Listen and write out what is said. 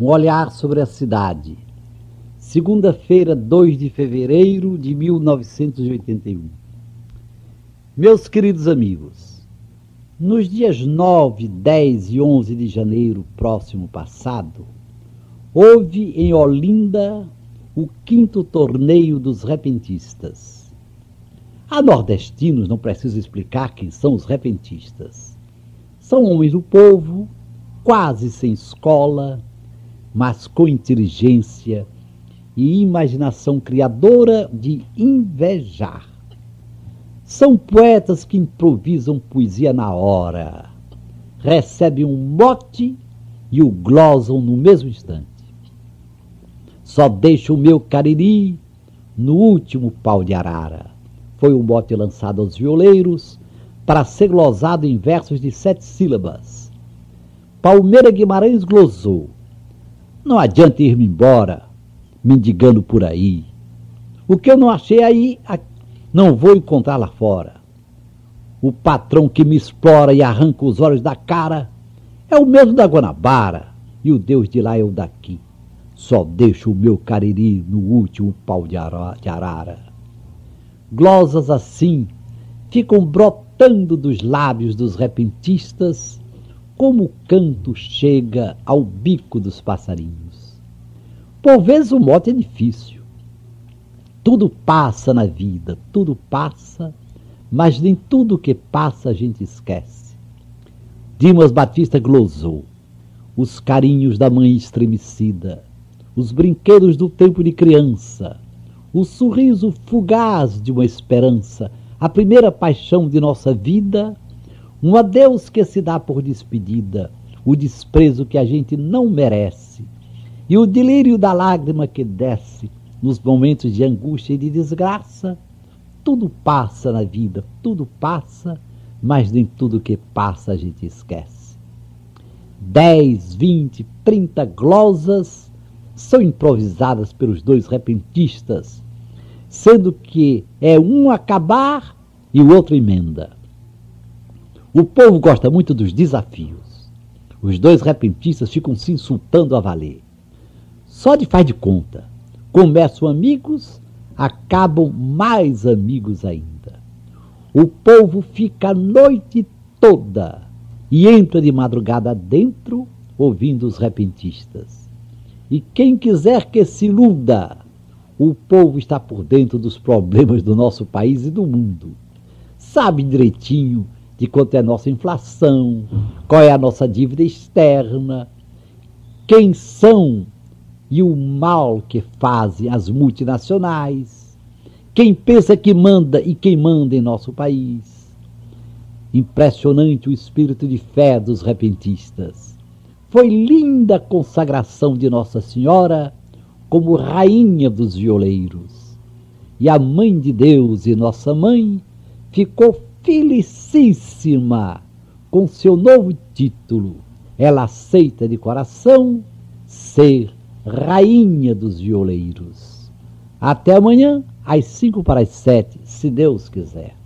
Um olhar sobre a cidade. Segunda-feira, 2 de fevereiro de 1981. Meus queridos amigos, nos dias 9, 10 e 11 de janeiro próximo passado, houve em Olinda o quinto torneio dos repentistas. A nordestinos não preciso explicar quem são os repentistas. São homens do povo, quase sem escola, mas com inteligência e imaginação criadora de invejar. São poetas que improvisam poesia na hora, recebem um mote e o glosam no mesmo instante. Só deixo o meu cariri no último pau de arara. Foi um mote lançado aos violeiros para ser glosado em versos de sete sílabas. Palmeira Guimarães glosou. Não adianta ir-me embora, mendigando por aí. O que eu não achei aí, não vou encontrar lá fora. O patrão que me explora e arranca os olhos da cara é o mesmo da Guanabara, e o Deus de lá é o daqui. Só deixo o meu cariri no último pau de arara. Glosas assim ficam brotando dos lábios dos repentistas como o canto chega ao bico dos passarinhos. Por vezes o mote é difícil. Tudo passa na vida, tudo passa, mas nem tudo que passa a gente esquece. Dimas Batista glosou os carinhos da mãe estremecida, os brinquedos do tempo de criança, o sorriso fugaz de uma esperança, a primeira paixão de nossa vida um adeus que se dá por despedida, o desprezo que a gente não merece, e o delírio da lágrima que desce nos momentos de angústia e de desgraça. Tudo passa na vida, tudo passa, mas nem tudo que passa a gente esquece. Dez, vinte, trinta glosas são improvisadas pelos dois repentistas, sendo que é um acabar e o outro emenda. O povo gosta muito dos desafios. Os dois repentistas ficam se insultando a valer. Só de faz de conta. Começam amigos, acabam mais amigos ainda. O povo fica a noite toda e entra de madrugada dentro ouvindo os repentistas. E quem quiser que se iluda, o povo está por dentro dos problemas do nosso país e do mundo. Sabe direitinho de quanto é a nossa inflação, qual é a nossa dívida externa, quem são e o mal que fazem as multinacionais, quem pensa que manda e quem manda em nosso país. Impressionante o espírito de fé dos repentistas. Foi linda a consagração de Nossa Senhora como rainha dos violeiros. E a mãe de Deus e nossa mãe ficou felicíssima com seu novo título. Ela aceita de coração ser rainha dos violeiros. Até amanhã, às cinco para as sete, se Deus quiser.